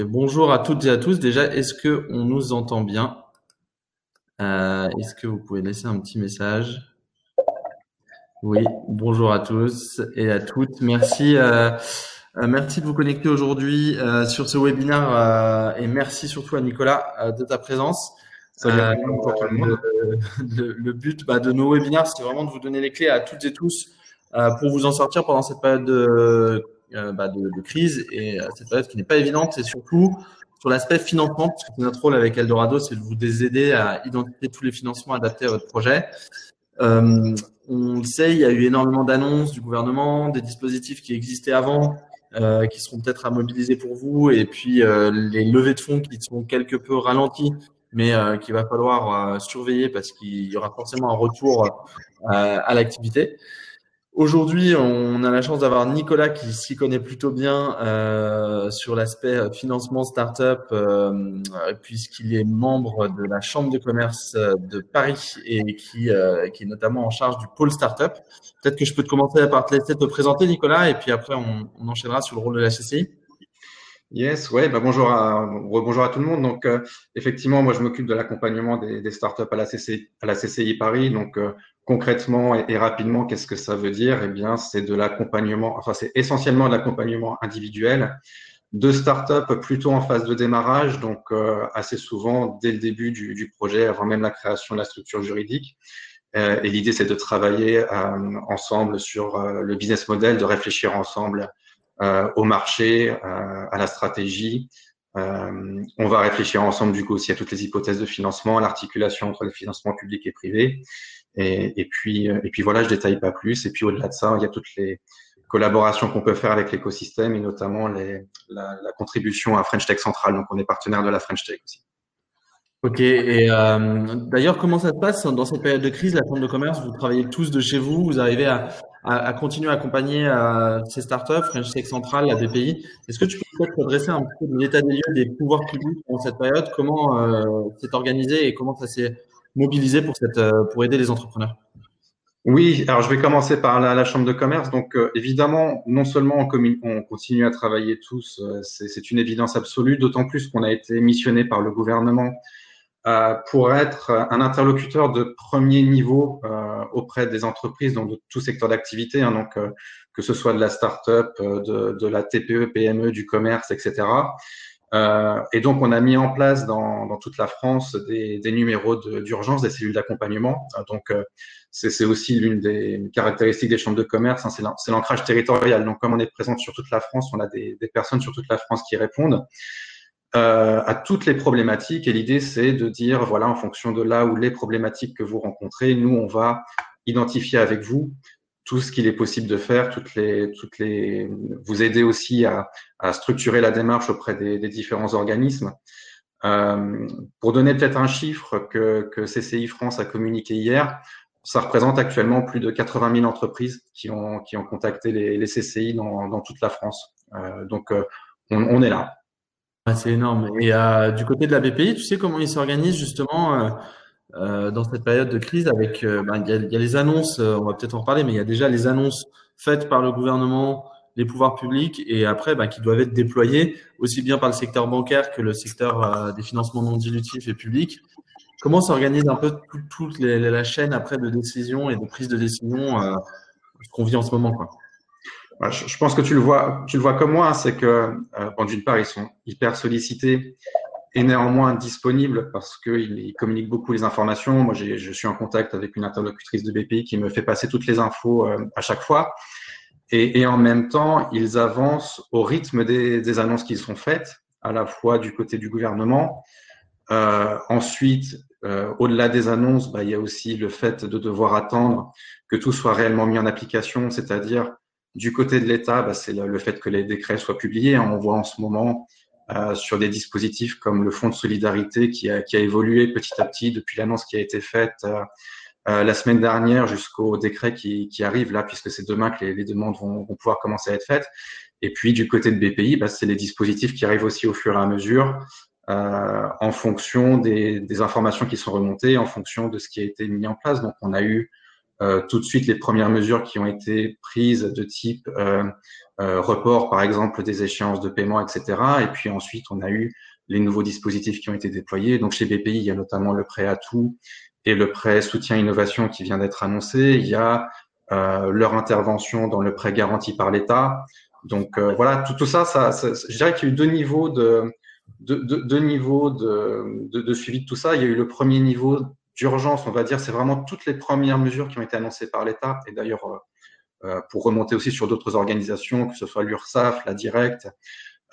bonjour à toutes et à tous. Déjà, est-ce que on nous entend bien? Euh, Est-ce que vous pouvez laisser un petit message? Oui, bonjour à tous et à toutes. Merci, euh, euh merci de vous connecter aujourd'hui euh, sur ce webinaire et merci surtout à Nicolas de ta présence. Salut pour tout le monde. Le, le but bah, de nos webinaires, c'est vraiment de vous donner les clés à toutes et tous pour vous en sortir pendant cette période de bah, de, crise et euh, cette période qui n'est pas évidente et surtout sur l'aspect financement, parce que notre rôle avec Eldorado, c'est de vous aider à identifier tous les financements adaptés à votre projet. Euh, on le sait, il y a eu énormément d'annonces du gouvernement, des dispositifs qui existaient avant, euh, qui seront peut-être à mobiliser pour vous, et puis euh, les levées de fonds qui sont quelque peu ralenties, mais euh, qu'il va falloir surveiller parce qu'il y aura forcément un retour à l'activité. Aujourd'hui, on a la chance d'avoir Nicolas qui s'y connaît plutôt bien euh, sur l'aspect financement startup, euh, puisqu'il est membre de la Chambre de commerce euh, de Paris et qui, euh, qui est notamment en charge du pôle startup. Peut-être que je peux te commencer par te laisser te présenter, Nicolas, et puis après on, on enchaînera sur le rôle de la CCI. Yes, ouais, bah bonjour à bonjour à tout le monde. Donc euh, effectivement, moi je m'occupe de l'accompagnement des, des, startups à la CCI, à la CCI Paris. Donc euh, concrètement et, rapidement, qu'est-ce que ça veut dire? Eh bien, c'est de l'accompagnement. Enfin, c'est essentiellement de l'accompagnement individuel de startups plutôt en phase de démarrage. Donc euh, assez souvent dès le début du, du, projet, avant même la création de la structure juridique. et l'idée, c'est de travailler ensemble sur le business model, de réfléchir ensemble euh, au marché, euh, à la stratégie. Euh, on va réfléchir ensemble du coup aussi à toutes les hypothèses de financement, l'articulation entre les financements publics et privés. Et, et, puis, et puis voilà, je détaille pas plus. Et puis au-delà de ça, il y a toutes les collaborations qu'on peut faire avec l'écosystème et notamment les, la, la, contribution à French Tech Central. Donc on est partenaire de la French Tech aussi. Ok, et euh, d'ailleurs, comment ça se passe dans cette période de crise La Chambre de commerce, vous travaillez tous de chez vous, vous arrivez à, à, continuer à accompagner euh, ces startups, French Tech Central, la BPI. Est-ce que tu peux peut-être dresser un peu l'état des lieux des pouvoirs publics dans cette période? Comment euh, c'est organisé et comment ça s'est mobilisé pour, euh, aider les entrepreneurs? Oui, alors je vais commencer par la, Chambre de commerce. Donc euh, évidemment, non seulement on, on, continue à travailler tous, c'est une évidence absolue, d'autant plus qu'on a été missionné par le gouvernement pour être un interlocuteur de premier niveau euh, auprès des entreprises dans de tout secteur d'activité, hein, donc euh, que ce soit de la start-up, de, de, la TPE, PME, du commerce, etc. et donc, on a mis en place dans, dans toute la France des, des numéros d'urgence, de, des cellules d'accompagnement. donc, c'est aussi l'une des caractéristiques des chambres de commerce, hein, c'est l'ancrage territorial. Donc, comme on est présent sur toute la France, on a des, des personnes sur toute la France qui répondent euh, à toutes les problématiques. Et l'idée, c'est de dire, voilà, en fonction de là où les problématiques que vous rencontrez, nous, on va identifier avec vous tout ce qu'il est possible de faire, toutes les, toutes les, vous aider aussi à, à structurer la démarche auprès des, des différents organismes. Euh, pour donner peut-être un chiffre que, que CCI France a communiqué hier, ça représente actuellement plus de 80 000 entreprises qui ont, qui ont contacté les, les CCI dans, dans toute la France. Euh, donc, euh, on, on est là. Ah, c'est énorme. Et euh, du côté de la BPI, tu sais comment ils s'organisent justement euh, euh, dans cette période de crise avec, euh, ben, il, y a, y a, les annonces, euh, on va peut-être en reparler, mais il y a déjà les annonces faites par le gouvernement, les pouvoirs publics, et après ben, qui doivent être déployées aussi bien par le secteur bancaire que le secteur euh, des financements non dilutifs et publics. Comment s'organise un peu toute la chaîne après de décision et de prise de décision qu'on vit en ce moment quoi? bah, je pense que tu le vois, tu le vois comme moi, hein, c'est que euh, bon, d'une part ils sont hyper sollicités et néanmoins disponibles parce qu'ils communiquent beaucoup les informations. Moi, je suis en contact avec une interlocutrice de BPI qui me fait passer toutes les infos euh, à chaque fois. Et, en même temps, ils avancent au rythme des, des annonces qui sont faites, à la fois du côté du gouvernement. Euh, ensuite, euh, au-delà des annonces, bah, il y a aussi le fait de devoir attendre que tout soit réellement mis en application, c'est-à-dire du côté de l'État, bah, c'est le, fait que les décrets soient publiés. On voit en ce moment euh, sur des dispositifs comme le Fonds de solidarité qui a, qui a évolué petit à petit depuis l'annonce qui a été faite euh, euh, la semaine dernière jusqu'au décret qui, qui, arrive là, puisque c'est demain que les, les demandes vont, vont, pouvoir commencer à être faites. Et puis du côté de BPI, bah, c'est les dispositifs qui arrivent aussi au fur et à mesure. Euh, en fonction des, des, informations qui sont remontées, en fonction de ce qui a été mis en place. Donc, on a eu tout de suite les premières mesures qui ont été prises de type euh, report, par exemple, des échéances de paiement, etc. Et puis ensuite, on a eu les nouveaux dispositifs qui ont été déployés. Donc chez BPI, il y a notamment le prêt à tout et le prêt soutien innovation qui vient d'être annoncé. Il y a euh, leur intervention dans le prêt garanti par l'État. Donc euh, voilà, tout, tout ça, ça, je dirais qu'il y a eu deux niveaux de deux, de, de, de, suivi de tout ça. Il y a eu le premier niveau d'urgence, on va dire, c'est vraiment toutes les premières mesures qui ont été annoncées par l'État. Et d'ailleurs, euh, euh pour remonter aussi sur d'autres organisations, que ce soit l'URSSAF, la Directe,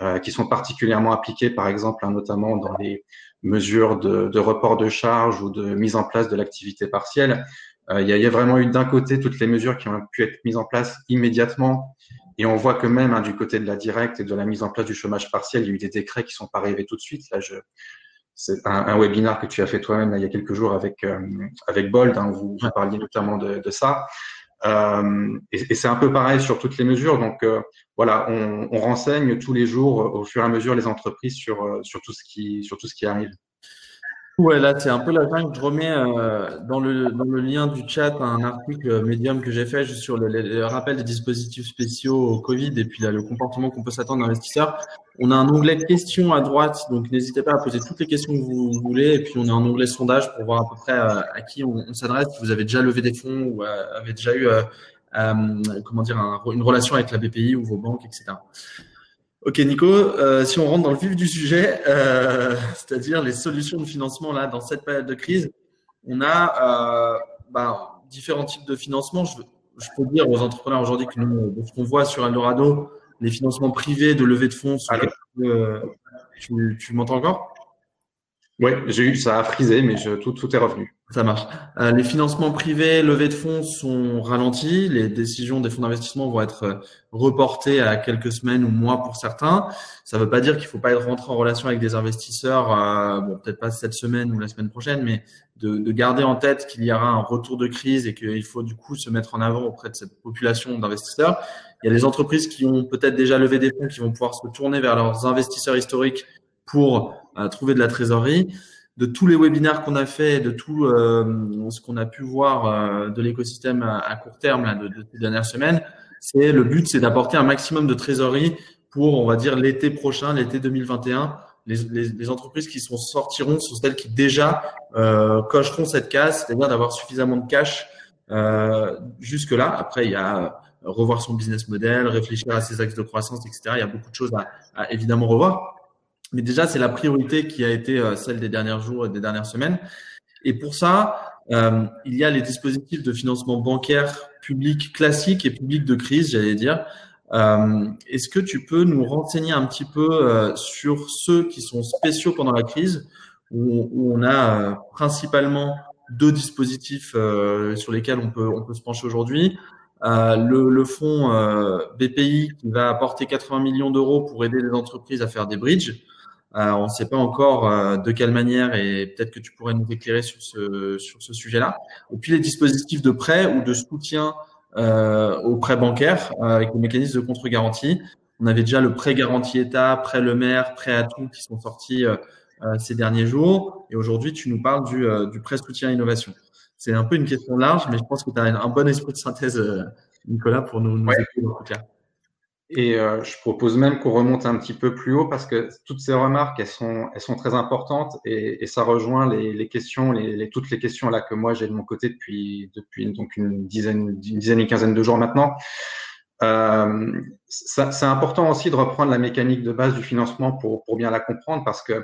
euh, qui sont particulièrement appliquées, par exemple, hein, notamment dans les mesures de, de, report de charges ou de mise en place de l'activité partielle. Euh, il y, a, y, a, vraiment eu d'un côté toutes les mesures qui ont pu être mises en place immédiatement. Et on voit que même hein, du côté de la directe et de la mise en place du chômage partiel, il y a eu des décrets qui sont pas arrivés tout de suite. Là, je, c'est un, un webinaire que tu as fait toi-même il y a quelques jours avec euh, avec Bold, hein, où vous, vous, parliez notamment de, de ça. Euh, et, et c'est un peu pareil sur toutes les mesures. Donc euh, voilà, on, on, renseigne tous les jours, au fur et à mesure, les entreprises sur euh, sur tout ce qui sur tout ce qui arrive. Ouais, là, c'est un peu la que je remets euh, dans, le, dans le lien du chat un article médium que j'ai fait juste sur le, rappel des dispositifs spéciaux au Covid et puis là, le comportement qu'on peut s'attendre d'investisseurs. On a un onglet questions à droite, donc n'hésitez pas à poser toutes les questions que vous voulez. Et puis, on a un onglet sondage pour voir à peu près euh, à qui on, s'adresse, si vous avez déjà levé des fonds ou euh, avez déjà eu, euh, euh, comment dire, un, une relation avec la BPI ou vos banques, etc. Ok Nico, euh, si on rentre dans le vif du sujet, euh, c'est-à-dire les solutions de financement là dans cette période de crise, on a euh, bah, différents types de financement. Je, je, peux dire aux entrepreneurs aujourd'hui que nous, ce qu'on voit sur Eldorado, les financements privés de levée de fonds, sont euh, tu, tu m'entends encore? Oui, j'ai eu ça a frisé, mais je, tout, tout est revenu. Ça marche. Euh, les financements privés, levées de fonds sont ralentis. Les décisions des fonds d'investissement vont être euh, reportées à quelques semaines ou mois pour certains. Ça ne veut pas dire qu'il ne faut pas être rentré en relation avec des investisseurs, euh, bon, peut-être pas cette semaine ou la semaine prochaine, mais de, de garder en tête qu'il y aura un retour de crise et qu'il faut du coup se mettre en avant auprès de cette population d'investisseurs. Il y a des entreprises qui ont peut-être déjà levé des fonds qui vont pouvoir se tourner vers leurs investisseurs historiques pour euh, trouver de la trésorerie de tous les webinaires qu'on a fait, de tout euh, ce qu'on a pu voir euh, de l'écosystème à, à, court terme là, de, de, ces dernières semaines, c'est le but, c'est d'apporter un maximum de trésorerie pour, on va dire, l'été prochain, l'été 2021. Les, les, les, entreprises qui sont sortiront sont celles qui déjà euh, cocheront cette case, c'est-à-dire d'avoir suffisamment de cash euh, jusque là. Après, il y a revoir son business model, réfléchir à ses axes de croissance, etc. Il y a beaucoup de choses à, à évidemment revoir. Mais déjà, c'est la priorité qui a été euh, celle des derniers jours et des dernières semaines. Et pour ça, euh, il y a les dispositifs de financement bancaire public classique et public de crise, j'allais dire. Euh, Est-ce que tu peux nous renseigner un petit peu euh, sur ceux qui sont spéciaux pendant la crise, où, où on a euh, principalement deux dispositifs euh, sur lesquels on peut, on peut se pencher aujourd'hui. le, le fonds BPI qui va apporter 80 millions d'euros pour aider les entreprises à faire des bridges. Euh, on ne sait pas encore euh, de quelle manière et peut-être que tu pourrais nous éclairer sur ce, sur ce sujet-là. Et puis les dispositifs de prêt ou de soutien euh, aux prêts bancaires euh, avec le mécanisme de contre-garantie. On avait déjà le prêt garantie État, prêt le maire, prêt à tout qui sont sortis euh, ces derniers jours. Et aujourd'hui, tu nous parles du, du prêt soutien innovation. C'est un peu une question large, mais je pense que tu as un, bon esprit de synthèse, Nicolas, pour nous, nous ouais. tout cas. Et euh, je propose même qu'on remonte un petit peu plus haut parce que toutes ces remarques, elles sont, elles sont très importantes et, et ça rejoint les, les questions, les, les, toutes les questions là que moi j'ai de mon côté depuis, depuis donc une dizaine, une dizaine, une quinzaine de jours maintenant. Euh, c'est important aussi de reprendre la mécanique de base du financement pour, pour bien la comprendre parce que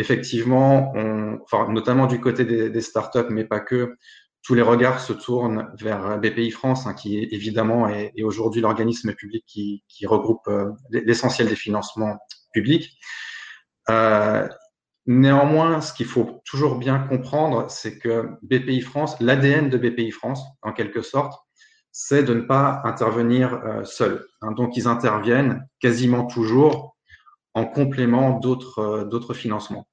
effectivement, on, enfin, notamment du côté des, des startups, mais pas que, tous les regards se tournent vers BPI France, hein, qui évidemment est, aujourd'hui l'organisme public qui, regroupe euh, l'essentiel des financements publics. Euh, néanmoins, ce qu'il faut toujours bien comprendre, c'est que BPI France, l'ADN de BPI France, en quelque sorte, c'est de ne pas intervenir euh, seul. Hein, donc, ils interviennent quasiment toujours en complément euh, d'autres financements.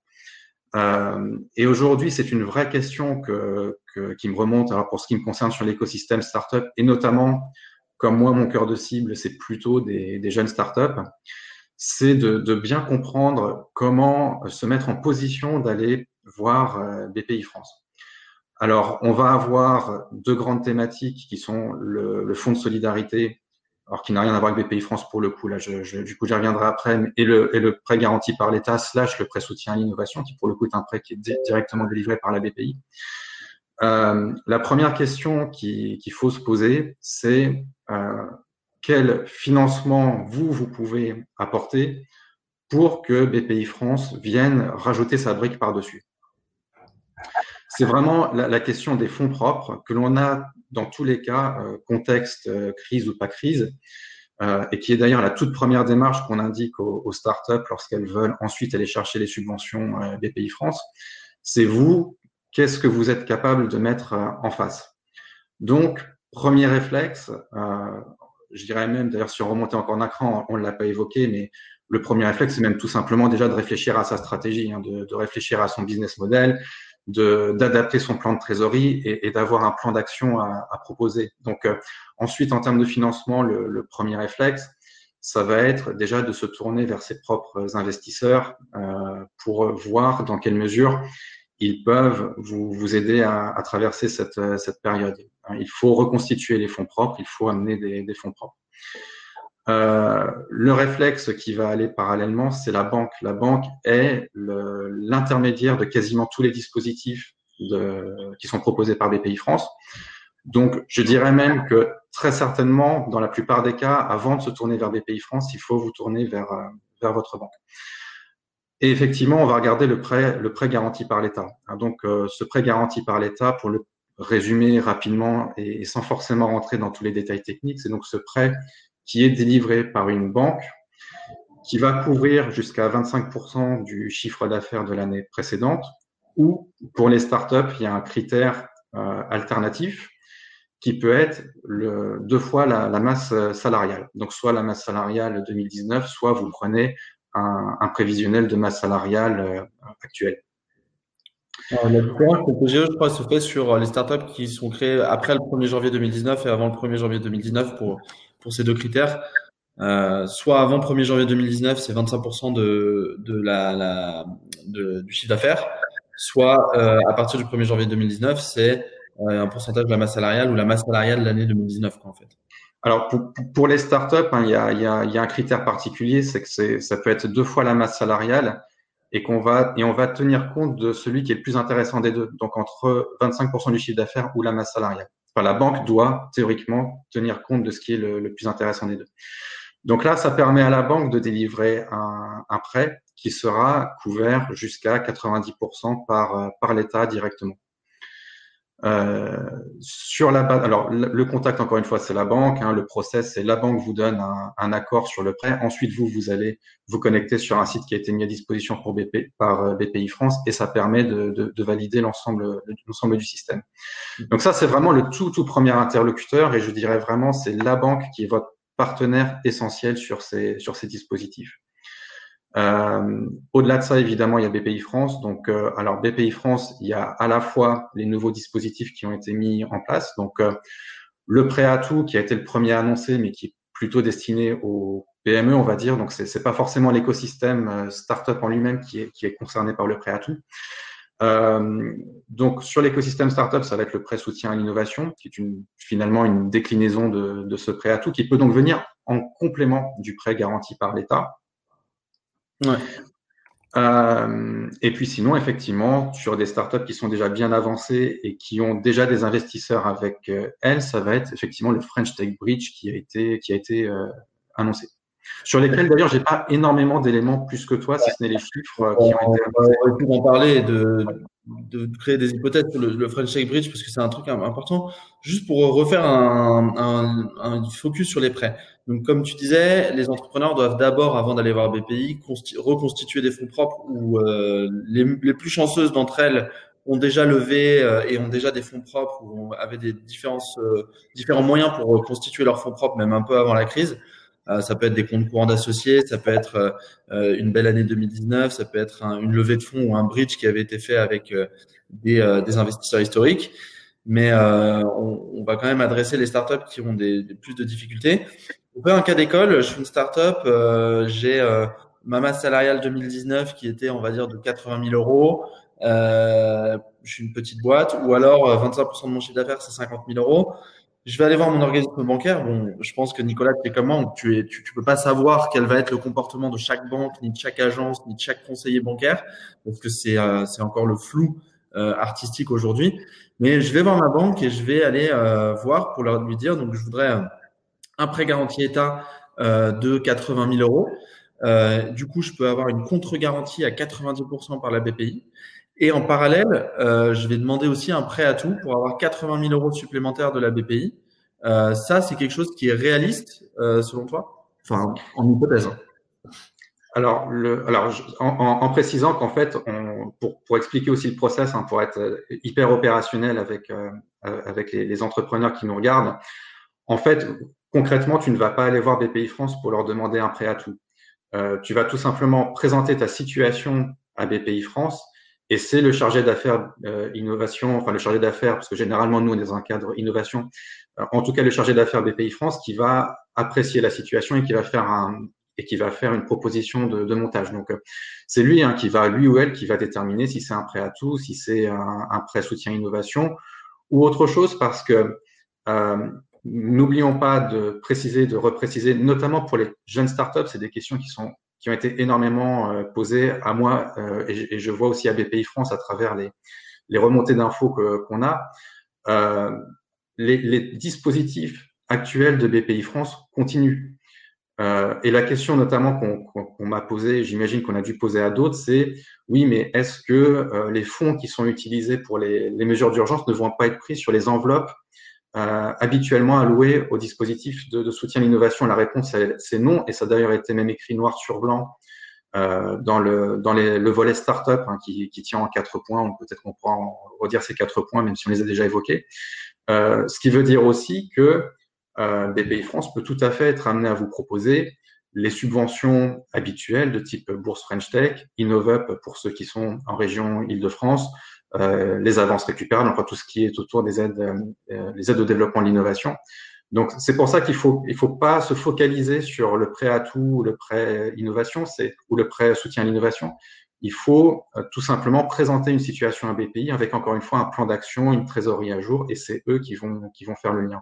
Euh, et aujourd'hui, c'est une vraie question que, que, qui me remonte alors pour ce qui me concerne sur l'écosystème startup et notamment, comme moi, mon cœur de cible, c'est plutôt des, des jeunes startups, c'est de, de, bien comprendre comment se mettre en position d'aller voir euh, BPI France. Alors, on va avoir deux grandes thématiques qui sont le, le fonds de solidarité alors qui n'a rien à voir avec BPI France pour le coup. Là, je, du coup, j'y reviendrai après. Et le, et le prêt garanti par l'État slash le prêt soutien à l'innovation, qui pour le coup est un prêt qui est directement délivré par la BPI. Euh, la première question qu'il faut se poser, c'est euh, quel financement vous, vous pouvez apporter pour que BPI France vienne rajouter sa brique par-dessus? C'est vraiment la, question des fonds propres que l'on a dans tous les cas, euh, contexte euh, crise ou pas crise, euh, et qui est d'ailleurs la toute première démarche qu'on indique aux, aux startups lorsqu'elles veulent ensuite aller chercher les subventions des pays France. C'est vous, qu'est-ce que vous êtes capable de mettre en face? Donc, premier réflexe, je dirais même, d'ailleurs, si on remontait encore un cran, on ne l'a pas évoqué, mais le premier réflexe, c'est même tout simplement déjà de réfléchir à sa stratégie, hein, de, de, réfléchir à son business model, d'adapter son plan de trésorerie et, d'avoir un plan d'action à, proposer. Donc euh, ensuite, en termes de financement, le, premier réflexe, ça va être déjà de se tourner vers ses propres investisseurs euh, pour voir dans quelle mesure ils peuvent vous, aider à, traverser cette, période. Il faut reconstituer les fonds propres, il faut amener des fonds propres. Euh, le réflexe qui va aller parallèlement, c'est la banque. La banque est l'intermédiaire de quasiment tous les dispositifs qui sont proposés par BPI France. Donc, je dirais même que très certainement, dans la plupart des cas, avant de se tourner vers BPI France, il faut vous tourner vers, euh, vers votre banque. Et effectivement, on va regarder le prêt, le prêt garanti par l'État. Donc, euh, ce prêt garanti par l'État, pour le résumer rapidement et, sans forcément rentrer dans tous les détails techniques, c'est donc ce prêt qui est délivré par une banque qui va couvrir jusqu'à 25% du chiffre d'affaires de l'année précédente, ou pour les startups, il y a un critère euh, alternatif qui peut être deux fois la, masse salariale. Donc soit la masse salariale 2019, soit vous prenez un, prévisionnel de masse salariale euh, actuelle. la différence que je crois, se fait sur les startups qui sont créées après le 1er janvier 2019 et avant le 1er janvier 2019 pour pour ces deux critères. Euh, soit avant 1er janvier 2019, c'est 25% de, de la, la du chiffre d'affaires, soit euh, à partir du 1er janvier 2019, c'est euh, un pourcentage de la masse salariale ou la masse salariale de l'année 2019, quoi, en fait. Alors pour, pour les startups, hein, il, y a, y a, y a un critère particulier, c'est que ça peut être deux fois la masse salariale et qu'on va et on va tenir compte de celui qui est le plus intéressant des deux, donc entre 25% du chiffre d'affaires ou la masse salariale la banque doit théoriquement tenir compte de ce qui est le, plus intéressant des deux. Donc là, ça permet à la banque de délivrer un, prêt qui sera couvert jusqu'à 90% par, par l'État directement. Euh, sur la base, alors le contact encore une fois c'est la banque, hein, le process c'est la banque vous donne un, un, accord sur le prêt, ensuite vous vous allez vous connecter sur un site qui a été mis à disposition pour BP, par euh, BPI France et ça permet de, de, de valider l'ensemble l'ensemble du système. Donc ça c'est vraiment le tout tout premier interlocuteur et je dirais vraiment c'est la banque qui est votre partenaire essentiel sur ces sur ces dispositifs. Euh, Au-delà de ça, évidemment, il y a BPI France. Donc, euh, alors BPI France, il y a à la fois les nouveaux dispositifs qui ont été mis en place. Donc, euh, le prêt à tout qui a été le premier à annoncer, mais qui est plutôt destiné aux PME, on va dire. Donc, c'est pas forcément l'écosystème startup en lui-même qui est, concerné par le prêt à tout. Donc sur l'écosystème startup, ça va être le prêt soutien à l'innovation, qui est une, finalement une déclinaison de, de ce prêt à tout, qui peut donc venir en complément du prêt garanti par l'État. Euh, et puis sinon, effectivement, sur des startups qui sont déjà bien avancées et qui ont déjà des investisseurs avec euh, elles, ça va être effectivement le French Tech Bridge qui a été, euh, annoncé. Sur lesquels d'ailleurs, j'ai pas énormément d'éléments plus que toi, si ce n'est les chiffres qui ont été. On en parler de, de créer des hypothèses sur le, French Tech Bridge parce que c'est un truc important. Juste pour refaire un focus sur les prêts. Donc, comme tu disais, les entrepreneurs doivent d'abord, avant d'aller voir BPI, reconstituer des fonds propres ou euh, les, plus chanceuses d'entre elles ont déjà levé euh, et ont déjà des fonds propres ou avaient des différences, euh, différents moyens pour constituer leurs fonds propres, même un peu avant la crise. Euh, ça peut être des comptes courants d'associés, ça peut être une belle année 2019, ça peut être une levée de fonds ou un bridge qui avait été fait avec des, des investisseurs historiques mais euh, on, on, va quand même adresser les startups qui ont des, des plus de difficultés. Fait un cas d'école, je suis une startup, euh, j'ai euh, ma masse salariale 2019 qui était, on va dire, de 80 000 euros. Euh, je suis une petite boîte, ou alors 25% de mon chiffre d'affaires, c'est 50 000 euros. je vais aller voir mon organisme bancaire. Bon, je pense que Nicolas, tu es comment Tu es, tu, tu peux pas savoir quel va être le comportement de chaque banque, ni de chaque agence, ni de chaque conseiller bancaire, parce que c'est euh, c'est encore le flou euh, artistique aujourd'hui. Mais je vais voir ma banque et je vais aller euh, voir pour leur lui dire. Donc, je voudrais un prêt garanti État de 80 000 euros. du coup, je peux avoir une contre-garantie à 90% par la BPI. Et en parallèle, euh, je vais demander aussi un prêt à tout pour avoir 80 000 euros supplémentaires de la BPI. Euh, ça, c'est quelque chose qui est réaliste euh, selon toi? Enfin, en hypothèse. Alors, le, alors en, en, précisant qu'en fait, on, pour, pour, expliquer aussi le process, hein, pour être hyper opérationnel avec, euh, avec les, les, entrepreneurs qui nous regardent, en fait, concrètement, tu ne vas pas aller voir BPI France pour leur demander un prêt à tout. Euh, tu vas tout simplement présenter ta situation à BPI France et c'est le chargé d'affaires euh, innovation, enfin le chargé d'affaires, parce que généralement nous on est dans un cadre innovation, euh, en tout cas le chargé d'affaires BPI France qui va apprécier la situation et qui va faire un et qui va faire une proposition de, de montage. Donc euh, c'est lui hein, qui va, lui ou elle, qui va déterminer si c'est un prêt à tout, si c'est un, un, prêt soutien innovation ou autre chose, parce que euh, n'oublions pas de préciser, de repréciser, notamment pour les jeunes startups, c'est des questions qui ont été énormément euh, posées à moi euh, et, je vois aussi à BPI France à travers les, remontées d'infos qu'on a. Euh, les, dispositifs actuels de BPI France continuent. Et la question notamment qu'on m'a posée, j'imagine qu'on a dû poser à d'autres, c'est oui, mais est-ce que les fonds qui sont utilisés pour les, les mesures d'urgence ne vont pas être pris sur les enveloppes euh, habituellement alloué au dispositif de, soutien à l'innovation La réponse, c'est non, et ça a d'ailleurs été même écrit noir sur blanc euh, dans le dans le volet startup hein, qui, tient en quatre points. Peut-être qu'on pourra redire ces quatre points, même si on les a déjà évoqués. Euh, ce qui veut dire aussi que BPI France peut tout à fait être amené à vous proposer les subventions habituelles de type bourse French Tech, InnovUp pour ceux qui sont en région Île-de-France, les avances récupérables, enfin tout ce qui est autour des aides, euh, les aides au développement de l'innovation. Donc c'est pour ça qu'il faut il faut pas se focaliser sur le prêt à tout, le prêt innovation, c'est ou le prêt soutien à l'innovation. Il faut euh, tout simplement présenter une situation à BPI avec encore une fois un plan d'action, une trésorerie à jour, et c'est eux qui vont qui vont faire le lien.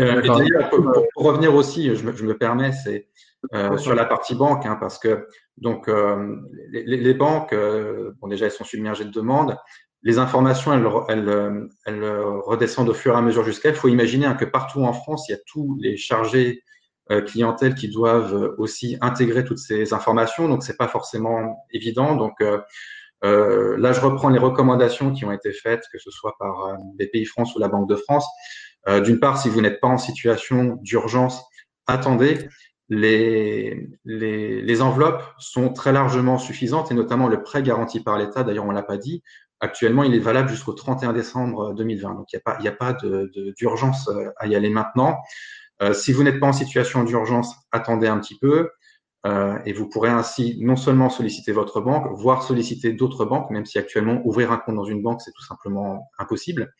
Euh, pour, pour, revenir aussi, je me, je me permets, c'est euh, sur la partie banque, hein, parce que donc euh, les, les, banques, euh, bon déjà elles sont submergées de demandes. Les informations, elles, elles, elles redescendent au fur et à mesure jusqu'à. Il faut imaginer hein, que partout en France, il y a tous les chargés euh, clientèle qui doivent aussi intégrer toutes ces informations. Donc c'est pas forcément évident. Donc euh, là, je reprends les recommandations qui ont été faites, que ce soit par BPI France ou la Banque de France. D'une part, si vous n'êtes pas en situation d'urgence, attendez les, les, les, enveloppes sont très largement suffisantes et notamment le prêt garanti par l'État, d'ailleurs on l'a pas dit, actuellement il est valable jusqu'au 31 décembre 2020. Donc il n'y a a pas d'urgence euh, à y aller maintenant. Euh, si vous n'êtes pas en situation d'urgence, attendez un petit peu euh, et vous pourrez ainsi non seulement solliciter votre banque, voire solliciter d'autres banques, même si actuellement ouvrir un compte dans une banque c'est tout simplement impossible.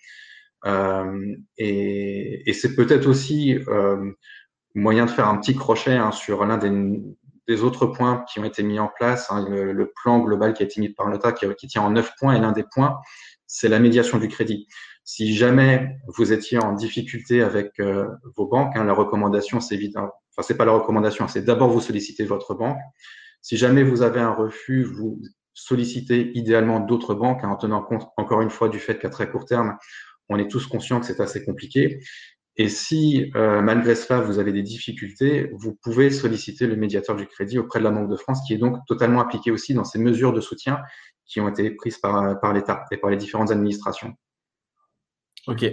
Euh, et, et c'est peut-être aussi euh, moyen de faire un petit crochet hein, sur l'un des, autres points qui ont été mis en place, hein, le, plan global qui a été mis par l'État qui, tient en neuf points, et l'un des points, c'est la médiation du crédit. Si jamais vous étiez en difficulté avec euh, vos banques, hein, la recommandation, c'est évident. Enfin, c'est pas la recommandation, c'est d'abord vous solliciter votre banque. Si jamais vous avez un refus, vous sollicitez idéalement d'autres banques, en tenant compte encore une fois du fait qu'à très court terme, on est tous conscients que c'est assez compliqué. Et si, euh, malgré cela, vous avez des difficultés, vous pouvez solliciter le médiateur du crédit auprès de la Banque de France, qui est donc totalement appliqué aussi dans ces mesures de soutien qui ont été prises par, par l'État et par les différentes administrations. Ok.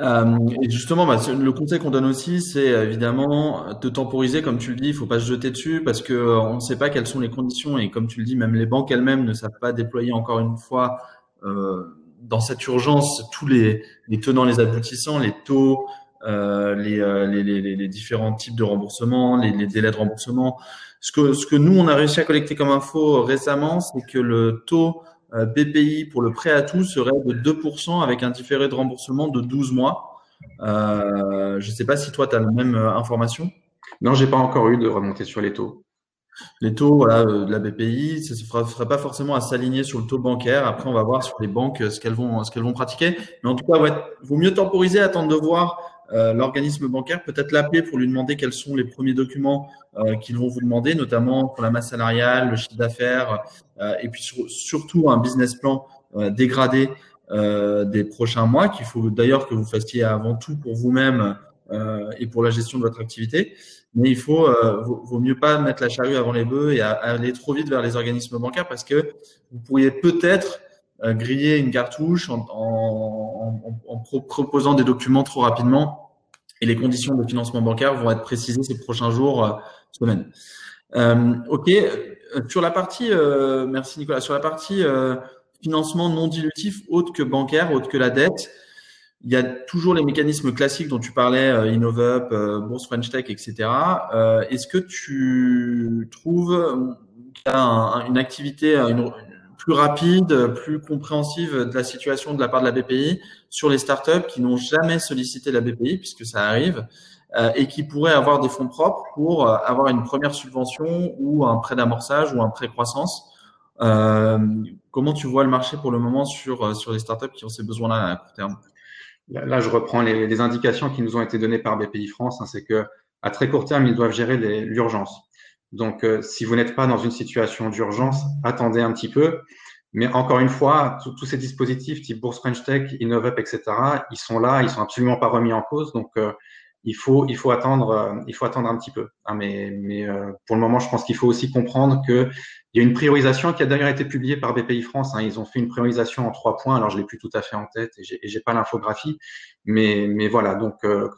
Euh, et justement, bah, le conseil qu'on donne aussi, c'est évidemment de temporiser, comme tu le dis, il faut pas se jeter dessus parce que euh, on ne sait pas quelles sont les conditions et comme tu le dis, même les banques elles-mêmes ne savent pas déployer encore une fois euh, dans cette urgence tous les, les tenants, les aboutissants, les taux, euh, les, euh, les, les, les, différents types de remboursement, les, les, délais de remboursement. Ce que, ce que nous, on a réussi à collecter comme info récemment, c'est que le taux euh, BPI pour le prêt à tout serait de 2% avec un différé de remboursement de 12 mois. Euh, je ne sais pas si toi, tu as la même information. Non, j'ai pas encore eu de remontée sur les taux. Les taux voilà, de la BPI, ça ne ferait pas forcément à s'aligner sur le taux bancaire. Après, on va voir sur les banques ce qu'elles vont, qu'elles vont pratiquer. Mais en tout cas, vaut mieux temporiser, attendre de voir euh, l'organisme bancaire, peut-être l'appeler pour lui demander quels sont les premiers documents euh, qu'ils vont vous demander, notamment pour la masse salariale, le chiffre d'affaires, euh, et puis surtout un business plan dégradé des prochains mois, qu'il faut d'ailleurs que vous fassiez avant tout pour vous-même et pour la gestion de votre activité. Mais il faut, vaut, mieux pas mettre la charrue avant les bœufs et aller trop vite vers les organismes bancaires parce que vous pourriez peut-être griller une cartouche en, en, en, proposant des documents trop rapidement et les conditions de financement bancaire vont être précisées ces prochains jours, euh, semaines. Euh, ok, sur la partie, euh, merci Nicolas, sur la partie financement non dilutif autre que bancaire, autre que la dette, il y a toujours les mécanismes classiques dont tu parlais, InnovUp, Bourse French Tech, etc. Est-ce que tu trouves qu'il y a une activité, une, plus rapide, plus compréhensive de la situation de la part de la BPI sur les startups qui n'ont jamais sollicité la BPI, puisque ça arrive, euh, et qui pourraient avoir des fonds propres pour euh, avoir une première subvention ou un prêt d'amorçage ou un prêt croissance? Euh, comment tu vois le marché pour le moment sur, sur les startups qui ont ces besoins-là à court terme? Là, je reprends les, indications qui nous ont été données par BPI France. Hein, c'est que à très court terme, ils doivent gérer l'urgence. Donc, euh, si vous n'êtes pas dans une situation d'urgence, attendez un petit peu. Mais encore une fois, tous ces dispositifs type Bourse French Tech, InnovUp, etc., ils sont là, ils sont absolument pas remis en cause. Donc, euh, il faut, il faut attendre, euh, il faut attendre un petit peu. Hein, mais, mais pour le moment, je pense qu'il faut aussi comprendre que il y a une priorisation qui a d'ailleurs été publiée par BPI France. Hein. Ils ont fait une priorisation en trois points. Alors, je l'ai plus tout à fait en tête et j'ai pas l'infographie. Mais, mais voilà. Donc, euh,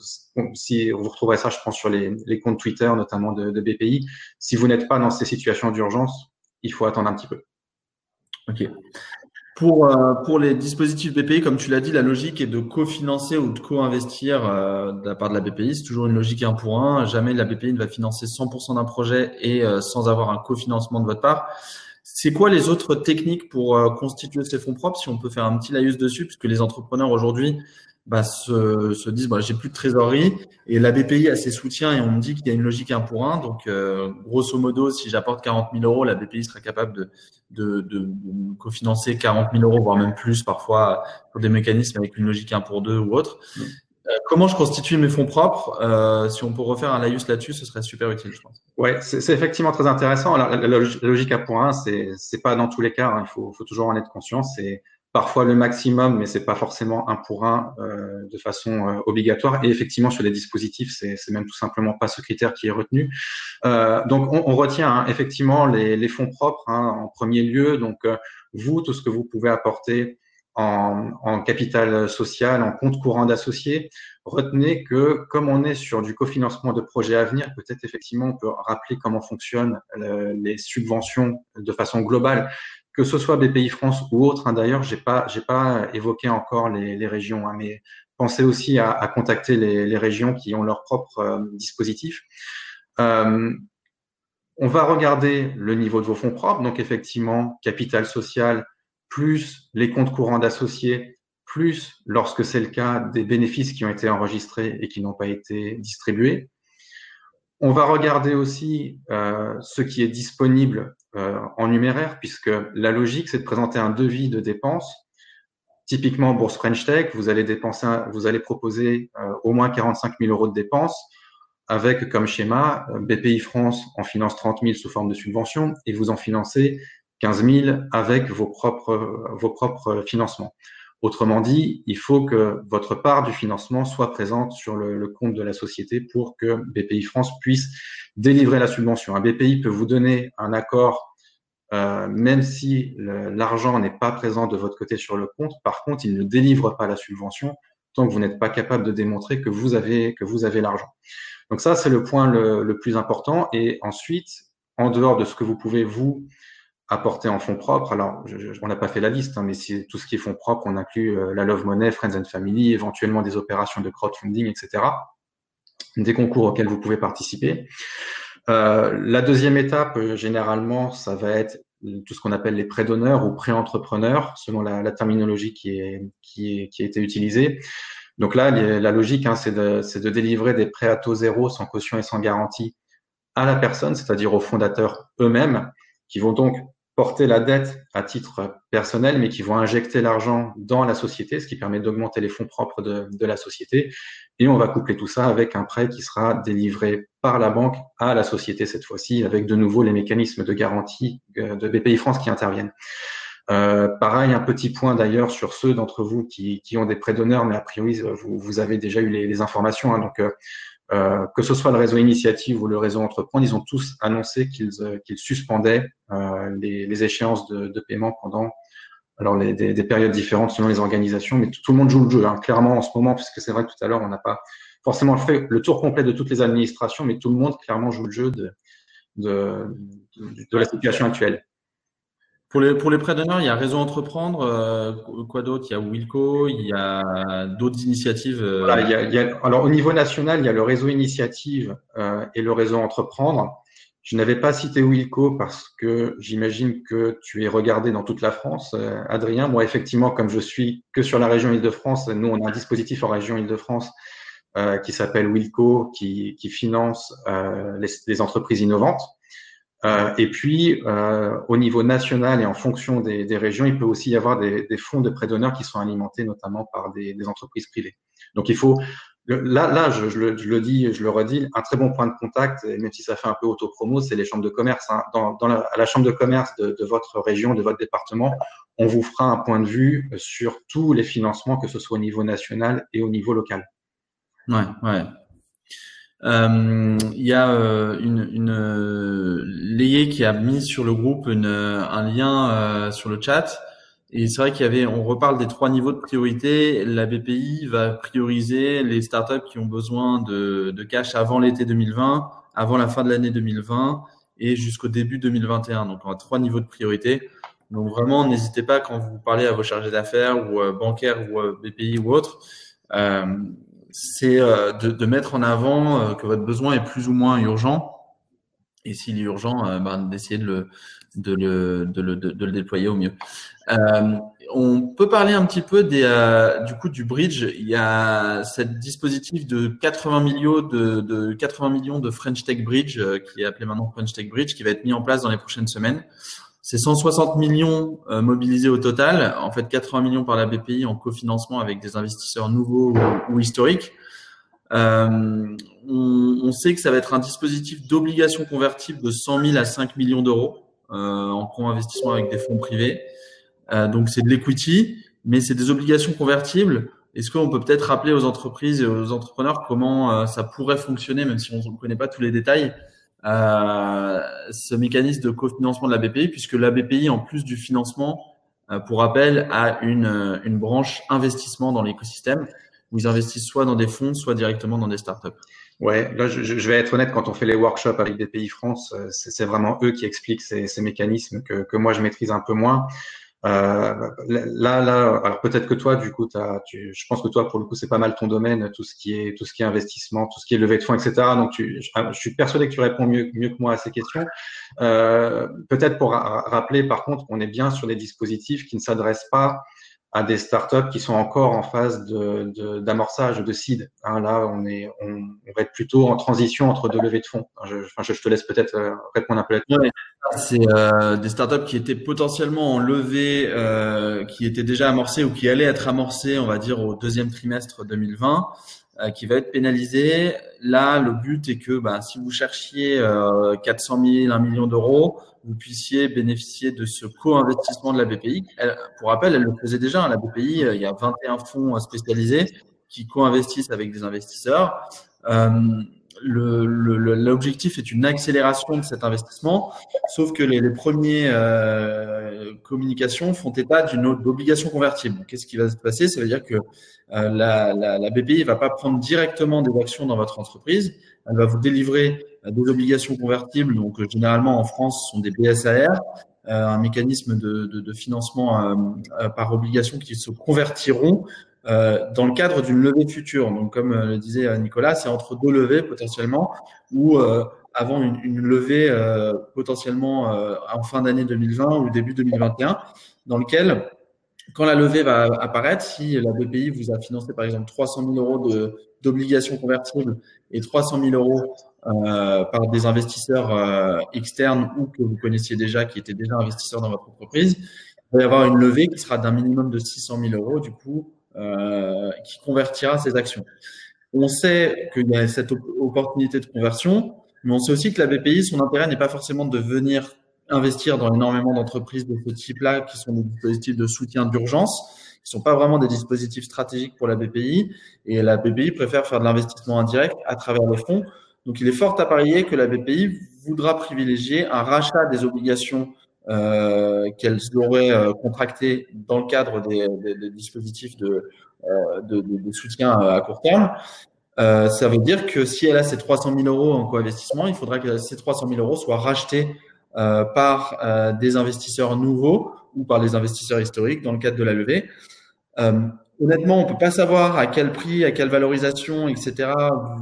si vous retrouverez ça, je pense, sur les, les comptes Twitter, notamment de, de BPI. Si vous n'êtes pas dans ces situations d'urgence, il faut attendre un petit peu. Ok. Pour, euh, pour les dispositifs BPI, comme tu l'as dit, la logique est de cofinancer ou de co-investir euh, de la part de la BPI. C'est toujours une logique un pour un. Jamais la BPI ne va financer 100% d'un projet et euh, sans avoir un cofinancement de votre part. C'est quoi les autres techniques pour constituer ces fonds propres Si on peut faire un petit laïus dessus, puisque les entrepreneurs aujourd'hui bah, se, se, disent bah, j'ai plus de trésorerie et la BPI a ses soutiens et on me dit qu'il y a une logique un pour un. Donc, euh, grosso modo, si j'apporte 40 000 euros, la BPI sera capable de, de, de, de cofinancer 40 000 euros, voire même plus parfois pour des mécanismes avec une logique un pour deux ou autre. Mmh. Euh, comment je constitue mes fonds propres? Euh, Si on peut refaire un laïus là-dessus, ce serait super utile, je pense. Ouais, c'est effectivement très intéressant. Alors, la, logique un pour un, c'est c'est pas dans tous les cas. Hein. Il faut, faut toujours en être conscient. C'est parfois le maximum, mais c'est pas forcément un pour un euh, de façon euh, obligatoire. Et effectivement, sur les dispositifs, c'est même tout simplement pas ce critère qui est retenu. Euh, donc, on, retient hein, effectivement les, fonds propres hein, en premier lieu. Donc, vous, tout ce que vous pouvez apporter en, en capital social, en compte courant d'associés, retenez que comme on est sur du cofinancement de projets à venir, peut-être effectivement on peut rappeler comment fonctionnent les subventions de façon globale que ce soit BPI France ou autre. Hein, D'ailleurs, j'ai pas, j'ai pas évoqué encore les, les régions, hein, mais pensez aussi à, à contacter les, les, régions qui ont leur propre euh, dispositif. Euh, on va regarder le niveau de vos fonds propres, donc effectivement capital social plus les comptes courants d'associés plus lorsque c'est le cas des bénéfices qui ont été enregistrés et qui n'ont pas été distribués. On va regarder aussi euh, ce qui est disponible euh, en numéraire, puisque la logique, c'est de présenter un devis de dépenses. Typiquement, Bourse French Tech, vous allez dépenser, vous allez proposer euh, au moins 45 000 euros de dépenses, avec comme schéma BPI France en finance 30 000 sous forme de subvention et vous en financez 15 000 avec vos propres vos propres financements. Autrement dit, il faut que votre part du financement soit présente sur le, compte de la société pour que BPI France puisse délivrer la subvention. Un BPI peut vous donner un accord euh, même si l'argent n'est pas présent de votre côté sur le compte. Par contre, il ne délivre pas la subvention tant que vous n'êtes pas capable de démontrer que vous avez l'argent. Donc ça, c'est le point le, plus important. Et ensuite, en dehors de ce que vous pouvez vous apporter en fonds propres. Alors, on n'a pas fait la liste, hein, mais si tout ce qui est fonds propres, on inclut euh, la Love Money, Friends and Family, éventuellement des opérations de crowdfunding, etc. Des concours auxquels vous pouvez participer. Euh, la deuxième étape, euh, généralement, ça va être tout ce qu'on appelle les prêts d'honneur ou pré-entrepreneurs, selon la, la, terminologie qui, est, qui, est, qui a été utilisée. Donc là, la logique, hein, c'est de, de, délivrer des prêts à taux zéro, sans caution et sans garantie à la personne, c'est-à-dire aux fondateurs eux-mêmes, qui vont donc porter la dette à titre personnel, mais qui vont injecter l'argent dans la société, ce qui permet d'augmenter les fonds propres de, de, la société. Et on va coupler tout ça avec un prêt qui sera délivré par la banque à la société cette fois-ci, avec de nouveau les mécanismes de garantie euh, de BPI France qui interviennent. Euh, pareil, un petit point d'ailleurs sur ceux d'entre vous qui, qui, ont des prêts d'honneur, mais a priori vous, vous, avez déjà eu les, les informations. Hein, donc euh, euh, que ce soit le réseau Initiative ou le réseau Entreprendre, ils ont tous annoncé qu'ils euh, suspendaient euh, les, les, échéances de, de, paiement pendant alors les, des, des, périodes différentes selon les organisations, mais tout, le monde joue le jeu, hein, clairement en ce moment, puisque c'est vrai que tout à l'heure, on n'a pas forcément fait le tour complet de toutes les administrations, mais tout le monde clairement joue le jeu de, de, de, de la situation actuelle. Pour les, pour les prêts d'honneur, il y a Réseau Entreprendre, euh, quoi d'autre? Il y a Wilco, il y a d'autres initiatives. Euh... Voilà, il y a, il y a, alors au niveau national, il y a le réseau Initiative euh, et le réseau Entreprendre. Je n'avais pas cité Wilco parce que j'imagine que tu es regardé dans toute la France, euh, Adrien. Moi, effectivement, comme je suis que sur la région Île-de-France, nous, on a un dispositif en région Île-de-France euh, qui s'appelle Wilco, qui, qui finance les, les entreprises innovantes. Euh, et puis, euh, au niveau national et en fonction des, des, régions, il peut aussi y avoir des, des fonds de prêt d'honneur qui sont alimentés notamment par des, des, entreprises privées. Donc, il faut, là, là je, je, le, je, le, dis, je le redis, un très bon point de contact, même si ça fait un peu autopromo, c'est les chambres de commerce. Hein. Dans, dans la, à la chambre de commerce de, de, votre région, de votre département, on vous fera un point de vue sur tous les financements, que ce soit au niveau national et au niveau local. Ouais, ouais. Euh, il y a euh, une, une euh, qui a mis sur le groupe une, un lien sur le chat. Et c'est vrai qu'il y avait, on reparle des trois niveaux de priorité. La BPI va prioriser les startups qui ont besoin de, de cash avant l'été 2020, avant la fin de l'année 2020 et jusqu'au début 2021. Donc, on a trois niveaux de priorité. Donc, vraiment, n'hésitez pas quand vous parlez à vos chargés d'affaires ou bancaires ou BPI ou autres. Euh, c'est euh, de, mettre en avant euh, que votre besoin est plus ou moins urgent. Et s'il est urgent, euh, ben, d'essayer de le, de, le, de, le, de, le déployer au mieux. On peut parler un petit peu du coup du bridge. Il y a ce dispositif de 80 millions de 80 millions de French Tech Bridge qui est appelé maintenant French Tech Bridge, qui va être mis en place dans les prochaines semaines. C'est 160 millions euh, mobilisés au total, en fait 80 millions par la BPI en cofinancement avec des investisseurs nouveaux ou, ou historiques. Euh, on, on, sait que ça va être un dispositif d'obligation convertible de 100 000 à 5 millions d'euros euh, en co-investissement avec des fonds privés. Euh, donc c'est de l'equity, mais c'est des obligations convertibles. Est-ce qu'on peut peut-être rappeler aux entreprises et aux entrepreneurs comment euh, ça pourrait fonctionner, même si on ne connaît pas tous les détails? Ce mécanisme de cofinancement de la BPI, puisque la BPI, en plus du financement, euh, pour rappel, a une, euh, une branche investissement dans l'écosystème où ils investissent soit dans des fonds, soit directement dans des startups. Ouais, là, je, je, vais être honnête, quand on fait les workshops avec BPI France, c'est vraiment eux qui expliquent ces, ces mécanismes que, que, moi je maîtrise un peu moins. Euh, là, là, alors peut-être que toi, du coup, as, tu, je pense que toi, pour le coup, c'est pas mal ton domaine, tout ce qui est tout ce qui est investissement, tout ce qui est levée de fonds, etc. Donc, tu, je, je, suis persuadé que tu réponds mieux mieux que moi à ces questions. Euh, peut-être pour rappeler, par contre, qu'on est bien sur des dispositifs qui ne s'adressent pas à des startups qui sont encore en phase de, d'amorçage, de, de seed. Hein, là, on est, on, on, va être plutôt en transition entre deux levées de fonds. Je, je, te laisse peut-être euh, répondre un peu là-dessus. c'est euh, des startups qui étaient potentiellement en levée, euh, qui étaient déjà amorcées ou qui allaient être amorcées, on va dire, au deuxième trimestre 2020, euh, qui va être pénalisé. Là, le but est que, bah, si vous cherchiez 400 000, 1 million d'euros, vous puissiez bénéficier de ce co-investissement de la BPI. Elle, pour rappel, elle le faisait déjà. Hein, la BPI, euh, il y a 21 fonds spécialisés qui co-investissent avec des investisseurs. Euh, L'objectif est une accélération de cet investissement, sauf que les, les premières euh, communications font état d'une obligation convertible. Qu'est-ce qui va se passer? Ça veut dire que euh, la, la, la BPI ne va pas prendre directement des actions dans votre entreprise, elle va vous délivrer euh, des obligations convertibles, donc euh, généralement en France, ce sont des BSAR, euh, un mécanisme de, de, de financement par obligation qui se convertiront dans le cadre d'une levée future. Donc, comme le disait Nicolas, c'est entre deux levées potentiellement, ou avant une, une levée potentiellement en fin d'année 2020 ou début 2021, dans lequel quand la levée va apparaître, si la BPI vous a financé par exemple 300 000 euros d'obligations convertibles et 300 000 euros euh, par des investisseurs euh, externes ou que vous connaissiez déjà, qui étaient déjà investisseurs dans votre entreprise, il va y avoir une levée qui sera d'un minimum de 600 000 euros, du coup, euh, qui convertira ces actions. On sait qu'il y a cette opportunité de conversion, mais on sait aussi que la BPI, son intérêt n'est pas forcément de venir investir dans énormément d'entreprises de ce type-là, qui sont des dispositifs de soutien d'urgence, qui sont pas vraiment des dispositifs stratégiques pour la BPI. Et la BPI préfère faire de l'investissement indirect à travers les fonds. Donc, il est fort à parier que la BPI voudra privilégier un rachat des obligations euh, qu'elles auraient euh, contractées dans le cadre des, des, des dispositifs de, euh, de, de, soutien à court terme. Euh, ça veut dire que si elle a ces 300 000 euros en co-investissement, il faudra que ces 300 000 euros soient rachetés euh, par euh, des investisseurs nouveaux ou par les investisseurs historiques dans le cadre de la levée. Euh, honnêtement, on peut pas savoir à quel prix, à quelle valorisation, etc.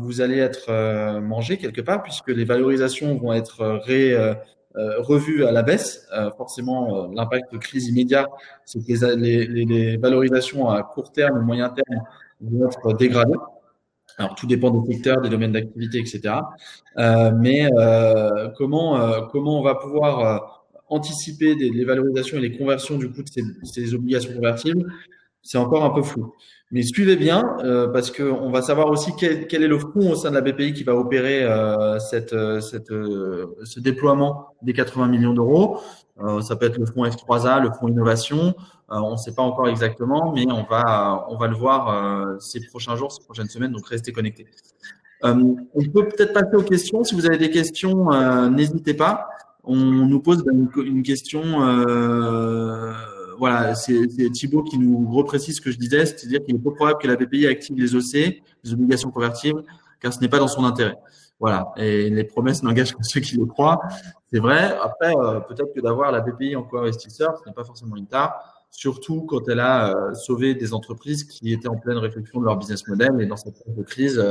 Vous allez être mangé quelque part, puisque les valorisations vont être ré, revues à la baisse. forcément, l'impact de crise immédiat, c'est que les, les, les, valorisations à court terme et moyen terme vont être dégradées. Alors, tout dépend des secteurs, des domaines d'activité, etc. Euh, mais euh, comment, comment on va pouvoir anticiper des, les valorisations et les conversions du coup de ces, ces obligations convertibles? C'est encore un peu flou. Mais suivez bien, euh, parce qu'on va savoir aussi quel, est le fonds au sein de la BPI qui va opérer euh, cette, euh, euh, ce déploiement des 80 millions d'euros. Ça peut être le fonds F3A, le fonds Innovation. on ne sait pas encore exactement, mais on va, on va le voir ces prochains jours, ces prochaines semaines, donc restez connectés. on peut peut-être passer aux questions. Si vous avez des questions, n'hésitez pas. On nous pose une question voilà, c'est Thibaut qui nous reprécise ce que je disais, c'est-à-dire qu'il est peu probable que la BPI active les OC, les obligations convertibles, car ce n'est pas dans son intérêt. Voilà, et les promesses n'engagent que ceux qui le croient. C'est vrai. Après, euh, peut-être que d'avoir la BPI en co-investisseur, ce n'est pas forcément une tare, surtout quand elle a euh, sauvé des entreprises qui étaient en pleine réflexion de leur business model et dans cette crise,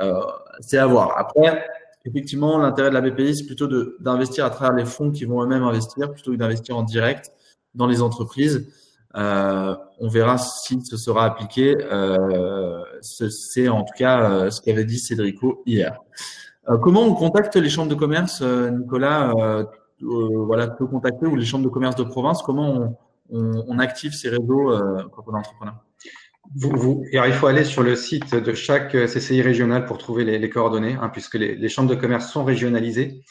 euh, c'est à voir. Après, effectivement, l'intérêt de la BPI, c'est plutôt d'investir à travers les fonds qui vont eux-mêmes investir, plutôt que d'investir en direct dans les entreprises. Euh, on verra si ce sera appliqué. Euh, c'est en tout cas euh, ce qu'avait dit Cédrico hier. Euh, comment on contacte les chambres de commerce, euh, Nicolas Voilà, peut contacter ou les chambres de commerce de province? Comment on, on, on active ces réseaux quand on est entrepreneur? Vous, vous, il faut aller sur le site de chaque CCI régional pour trouver les, les coordonnées, hein, puisque les, les, chambres de commerce sont régionalisées.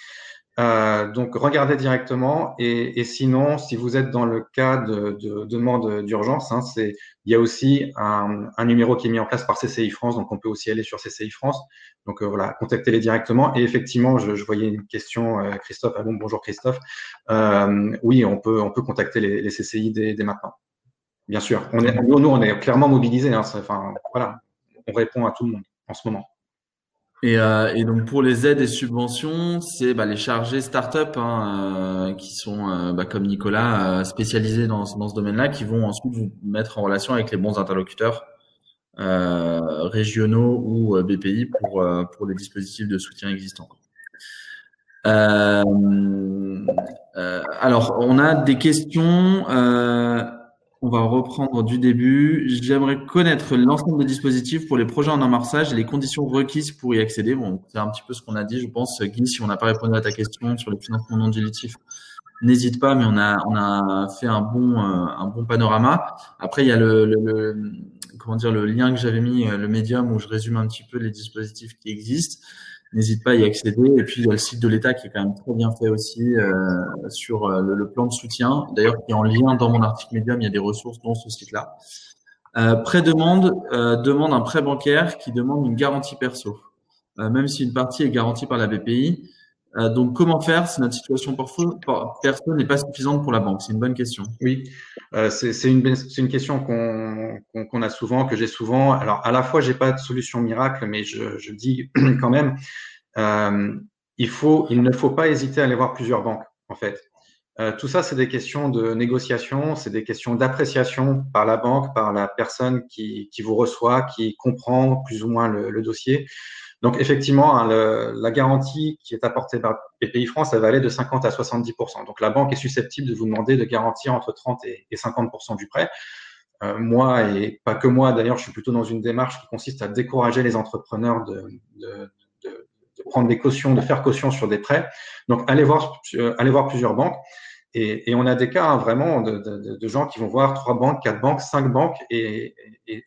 Euh, donc regardez directement et, et, sinon, si vous êtes dans le cas de, de, demande d'urgence, hein, c'est il y a aussi un, un, numéro qui est mis en place par CCI France, donc on peut aussi aller sur CCI France. Donc euh, voilà, contactez-les directement. Et effectivement, je, je voyais une question, euh, Christophe. Ah bon, bonjour Christophe. Euh, oui, on peut on peut contacter les, les CCI dès, dès, maintenant. Bien sûr, on est nous, on est clairement mobilisés. Hein, enfin voilà, on répond à tout le monde en ce moment. Et, euh, et, donc pour les aides et subventions, c'est bah, les chargés start-up hein, euh, qui sont, euh, bah, comme Nicolas, euh, spécialisés dans, dans ce domaine-là, qui vont ensuite vous mettre en relation avec les bons interlocuteurs euh, régionaux ou BPI pour, pour les dispositifs de soutien existants. alors, on a des questions. On va reprendre du début. J'aimerais connaître l'ensemble des dispositifs pour les projets en amorçage et les conditions requises pour y accéder. Bon, c'est un petit peu ce qu'on a dit, je pense. Guy, si on n'a pas répondu à ta question sur le financement non dilutif, n'hésite pas, mais on a, on a fait un bon, euh, un bon panorama. Après, il y a le, le, comment dire, le lien que j'avais mis, euh, le médium, où je résume un petit peu les dispositifs qui existent n'hésite pas à y accéder. Et puis, il y a le site de l'État qui est quand même très bien fait aussi euh, sur euh, le, plan de soutien. D'ailleurs, qui est en lien dans mon article Medium, il y a des ressources dans ce site-là. Euh, prêt-demande euh, demande un prêt bancaire qui demande une garantie perso, euh, même si une partie est garantie par la BPI. Euh, donc, comment faire si notre situation perso n'est pas suffisante pour la banque? C'est une bonne question. Oui, c'est une, question qu'on qu a souvent, que j'ai souvent. Alors, à la fois, j'ai pas de solution miracle, mais je, dis quand même, euh, il, ne faut pas hésiter à aller voir plusieurs banques, en fait. Euh, tout ça, c'est des questions de négociation, c'est des questions d'appréciation par la banque, par la personne qui, vous reçoit, qui comprend plus ou moins le dossier. Donc, effectivement, hein, la garantie qui est apportée par PPI France, elle va aller de 50 à 70% Donc, la banque est susceptible de vous demander de garantir entre 30 et, et 50% du prêt. Euh, moi, et pas que moi d'ailleurs, je suis plutôt dans une démarche qui consiste à décourager les entrepreneurs de, prendre des cautions, de faire caution sur des prêts. Donc, allez voir, allez voir plusieurs banques. Et, on a des cas hein, vraiment de, gens qui vont voir trois banques, quatre banques, cinq banques et,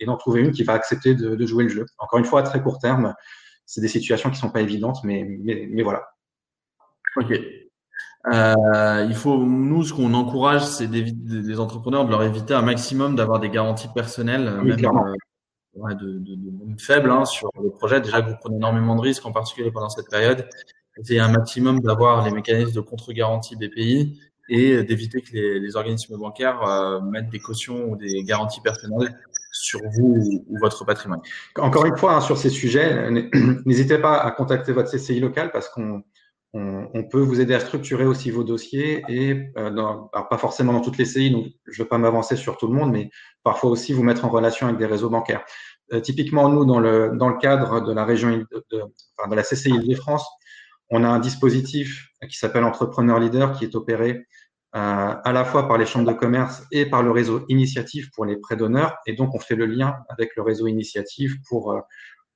d'en trouver une qui va accepter de, jouer le jeu. Encore une fois, à très court terme, c'est des situations qui sont pas évidentes, mais, mais, mais voilà. Ok. Euh, il faut, nous, ce qu'on encourage, c'est des, entrepreneurs de leur éviter un maximum d'avoir des garanties personnelles, oui, même, euh, ouais, de, de, de, faibles hein, sur le projet. Déjà que vous prenez énormément de risques, en particulier pendant cette période. C'est un maximum d'avoir les mécanismes de contre-garantie BPI et d'éviter que les, les, organismes bancaires euh, mettent des cautions ou des garanties personnelles sur vous ou, votre patrimoine. Encore une fois, hein, sur ces sujets, n'hésitez pas à contacter votre CCI local parce qu'on on, on, peut vous aider à structurer aussi vos dossiers et euh, alors pas forcément dans toutes les CI, donc je ne veux pas m'avancer sur tout le monde, mais parfois aussi vous mettre en relation avec des réseaux bancaires. Euh, typiquement, nous, dans le, cadre de la région de, de, de la CCI Île-de-France, on a un dispositif qui s'appelle Entrepreneur Leader qui est opéré euh, à la fois par les chambres de commerce et par le réseau Initiative pour les prêts d'honneur. Et donc, on fait le lien avec le réseau Initiative pour, euh,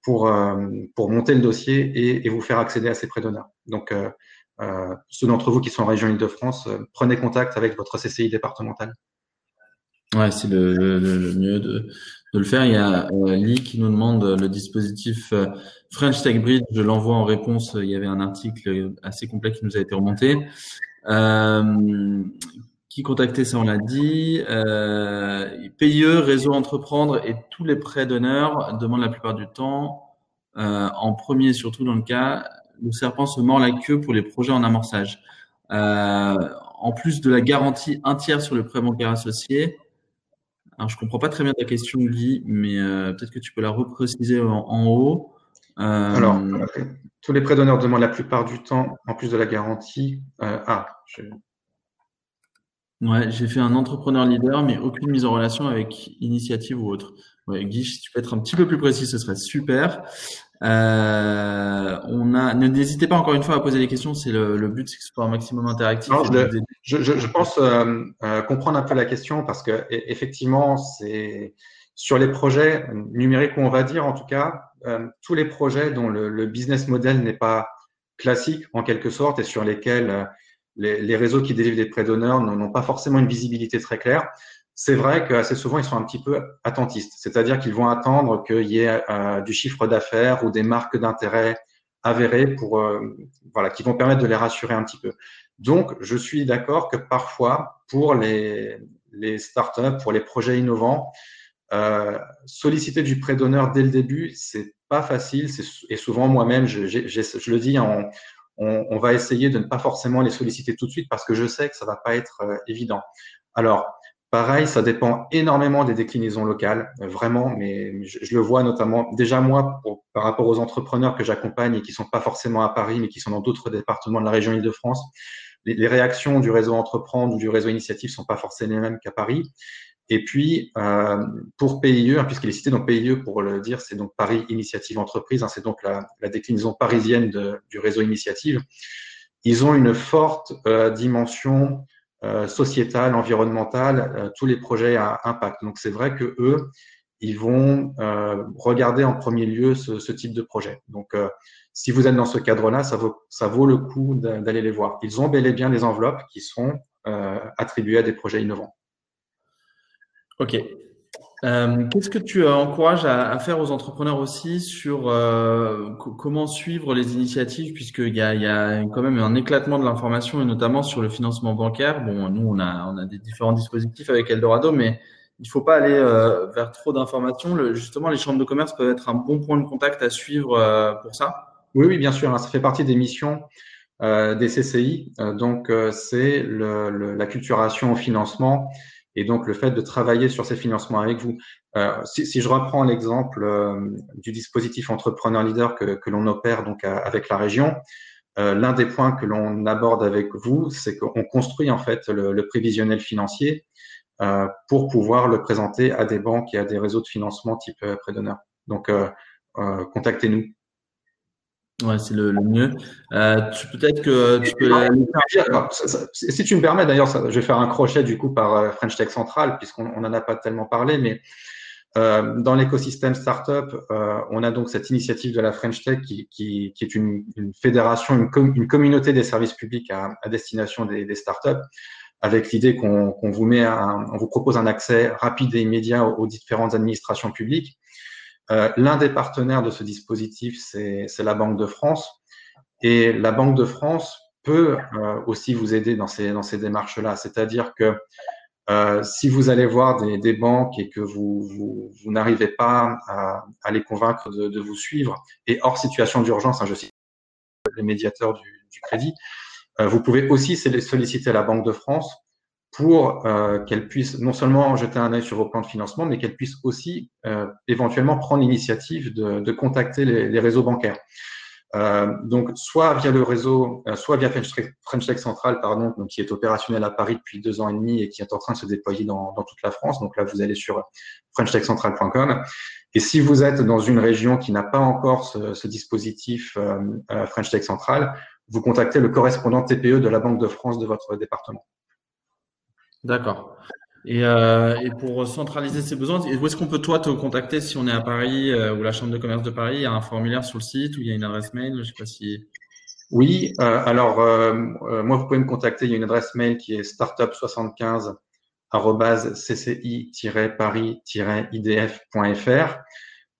pour, euh, pour monter le dossier et, vous faire accéder à ces prêts d'honneur. Donc, euh, ceux d'entre vous qui sont en région Île-de-France, prenez contact avec votre CCI départementale. Ouais, c'est le, mieux de, de le faire. Il y a Lee qui nous demande le dispositif French Tech Bridge. Je l'envoie en réponse. Il y avait un article assez complet qui nous a été remonté. Euh, qui contacter, ça on l'a dit. Euh, PIE, réseau entreprendre et tous les prêts d'honneur demandent la plupart du temps, euh, en premier surtout dans le cas, le serpent se mord la queue pour les projets en amorçage. Euh, en plus de la garantie un tiers sur le prêt bancaire associé. Alors je comprends pas très bien ta question Guy, mais euh, peut-être que tu peux la repréciser en, en haut. Euh, Alors, tous les prêts d'honneur demandent la plupart du temps, en plus de la garantie. Euh, ah, je... Ouais, j'ai fait un entrepreneur leader, mais aucune mise en relation avec initiative ou autre. Ouais, Guy, si tu peux être un petit peu plus précis, ce serait super. Euh, on a, n'hésitez pas encore une fois à poser des questions. C'est le, le but, c'est que ce soit un maximum interactif. Non, je, je, je, pense euh, euh, comprendre un peu la question parce que effectivement, c'est sur les projets numériques, on va dire en tout cas, euh, tous les projets dont le, business model n'est pas classique en quelque sorte et sur lesquels euh, les, réseaux qui délivrent des prêts d'honneur n'ont pas forcément une visibilité très claire, c'est vrai qu'assez souvent ils sont un petit peu attentistes, c'est-à-dire qu'ils vont attendre qu'il y ait euh, du chiffre d'affaires ou des marques d'intérêt avérées pour voilà qui vont permettre de les rassurer un petit peu. Donc je suis d'accord que parfois pour les les startups, pour les projets innovants, euh, solliciter du prêt d'honneur dès le début, c'est pas facile. Et souvent, moi-même, je, je, je, le dis, on, on, on, va essayer de ne pas forcément les solliciter tout de suite parce que je sais que ça va pas être euh, évident. Alors, pareil, ça dépend énormément des déclinaisons locales, vraiment. Mais je, le vois notamment déjà moi par rapport aux entrepreneurs que j'accompagne et qui sont pas forcément à Paris, mais qui sont dans d'autres départements de la région Île-de-France. Les, réactions du réseau Entreprendre ou du réseau Initiative sont pas forcément les mêmes qu'à Paris. Et puis, euh, pour PIE, hein, puisqu'il est cité, donc PIE, pour le dire, c'est donc Paris Initiative Entreprise, hein, c'est donc la, déclinaison parisienne du réseau Initiative. Ils ont une forte euh, dimension euh, sociétale, environnementale, euh, tous les projets à impact. Donc, c'est vrai que eux, ils vont regarder en premier lieu ce, type de projet. Donc, si vous êtes dans ce cadre-là, ça vaut, ça vaut le coup d'aller les voir. Ils ont bel et bien des enveloppes qui sont attribuées à des projets innovants. Ok. Euh, Qu'est-ce que tu encourages à, à, faire aux entrepreneurs aussi sur euh, comment suivre les initiatives, puisqu'il y a, y a quand même un éclatement de l'information et notamment sur le financement bancaire. Bon, nous on a on a des différents dispositifs avec Eldorado, mais il faut pas aller euh, vers trop d'informations. justement, les chambres de commerce peuvent être un bon point de contact à suivre euh, pour ça? Oui, oui, bien sûr. Hein, ça fait partie des missions euh, des CCI. donc c'est le, le, la culturation au financement et donc le fait de travailler sur ces financements avec vous. Euh, si, si, je reprends l'exemple euh, du dispositif entrepreneur leader que, que l'on opère donc avec la région, euh, l'un des points que l'on aborde avec vous, c'est qu'on construit en fait le, le prévisionnel financier euh, pour pouvoir le présenter à des banques et à des réseaux de financement type euh, prêt. Donc euh, contactez-nous. Ouais, c'est le, le, mieux. Euh, peut-être que tu peux. Si tu me permets, d'ailleurs, je vais faire un crochet du coup par euh, French Tech Central, puisqu'on n'en a pas tellement parlé, mais Euh, dans l'écosystème startup, euh, on a donc cette initiative de la French Tech qui, qui, qui est une, une, fédération, une, com une, communauté des services publics à, à destination des, des, startups, avec l'idée qu'on vous met, un, on vous propose un accès rapide et immédiat aux, aux différentes administrations publiques. Euh, L'un des partenaires de ce dispositif, c'est la Banque de France, et la Banque de France peut euh, aussi vous aider dans ces, dans ces démarches-là. C'est-à-dire que euh, si vous allez voir des, des, banques et que vous, vous, vous n'arrivez pas à, à, les convaincre de, de, vous suivre, et hors situation d'urgence, hein, je cite les médiateurs du, du crédit, euh, vous pouvez aussi solliciter la Banque de France pour euh, qu'elle puisse non seulement jeter un œil sur vos plans de financement, mais qu'elle puisse aussi euh, éventuellement prendre l'initiative de, contacter les, réseaux bancaires. Euh, donc, soit via le réseau, euh, soit via French Tech Central, pardon, donc, qui est opérationnel à Paris depuis deux ans et demi et qui est en train de se déployer dans, toute la France. Donc là, vous allez sur FrenchTechCentral.com. Et si vous êtes dans une région qui n'a pas encore ce, ce dispositif euh, French Tech Central, vous contactez le correspondant TPE de la Banque de France de votre département. D'accord. Et, euh, et, pour centraliser ces besoins, où est-ce qu'on peut toi te contacter si on est à Paris euh, ou la Chambre de commerce de Paris? Il y a un formulaire sur le site ou il y a une adresse mail? Je sais pas si. Oui, euh, alors moi vous pouvez me contacter. Il y a une adresse mail qui est startup75 cci-paris-idf.fr.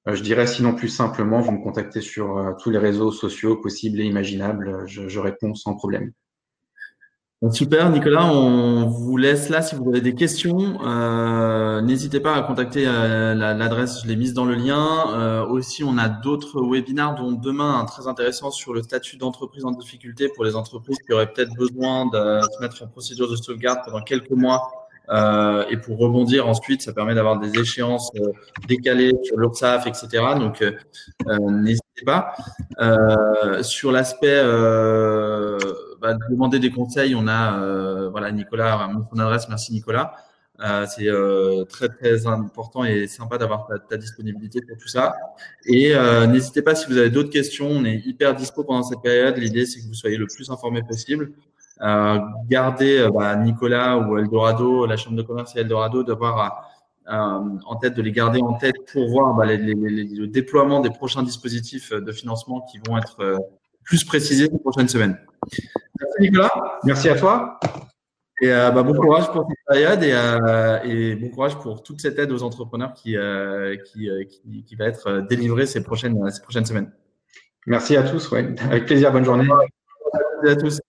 je dirais sinon plus simplement, vous me contactez sur tous les réseaux sociaux possibles et imaginables. Je réponds sans problème. Super, Nicolas, on vous laisse là si vous avez des questions. Euh, N'hésitez pas à contacter euh, l'adresse, je l'ai mise dans le lien. Euh, aussi, on a d'autres webinars, dont demain un très intéressant sur le statut d'entreprise en difficulté pour les entreprises qui auraient peut-être besoin de se mettre en procédure de sauvegarde pendant quelques mois. Euh, et pour rebondir ensuite, ça permet d'avoir des échéances euh, décalées sur l'URSSAF, etc. Donc, n'hésitez pas. sur l'aspect bah, demander des conseils, on a euh, voilà Nicolas, mon adresse, merci Nicolas. Euh, c'est euh, très très important et sympa d'avoir ta, disponibilité pour tout ça. Et euh, n'hésitez pas si vous avez d'autres questions, on est hyper dispo pendant cette période. L'idée c'est que vous soyez le plus informé possible. Euh, gardez bah, Nicolas ou Eldorado, la chambre de commerce et Eldorado, d'avoir en tête, de les garder en tête pour voir bah, les, les, les, le déploiement des prochains dispositifs de financement qui vont être plus précisés les prochaines semaines. Merci Nicolas. Merci à toi. Et euh, bah, bon courage pour cette période et, euh, et, bon courage pour toute cette aide aux entrepreneurs qui, euh, qui, qui, qui, va être délivrée ces prochaines, ces prochaines semaines. Merci à tous. Ouais. Avec plaisir. Bonne journée. Merci à tous.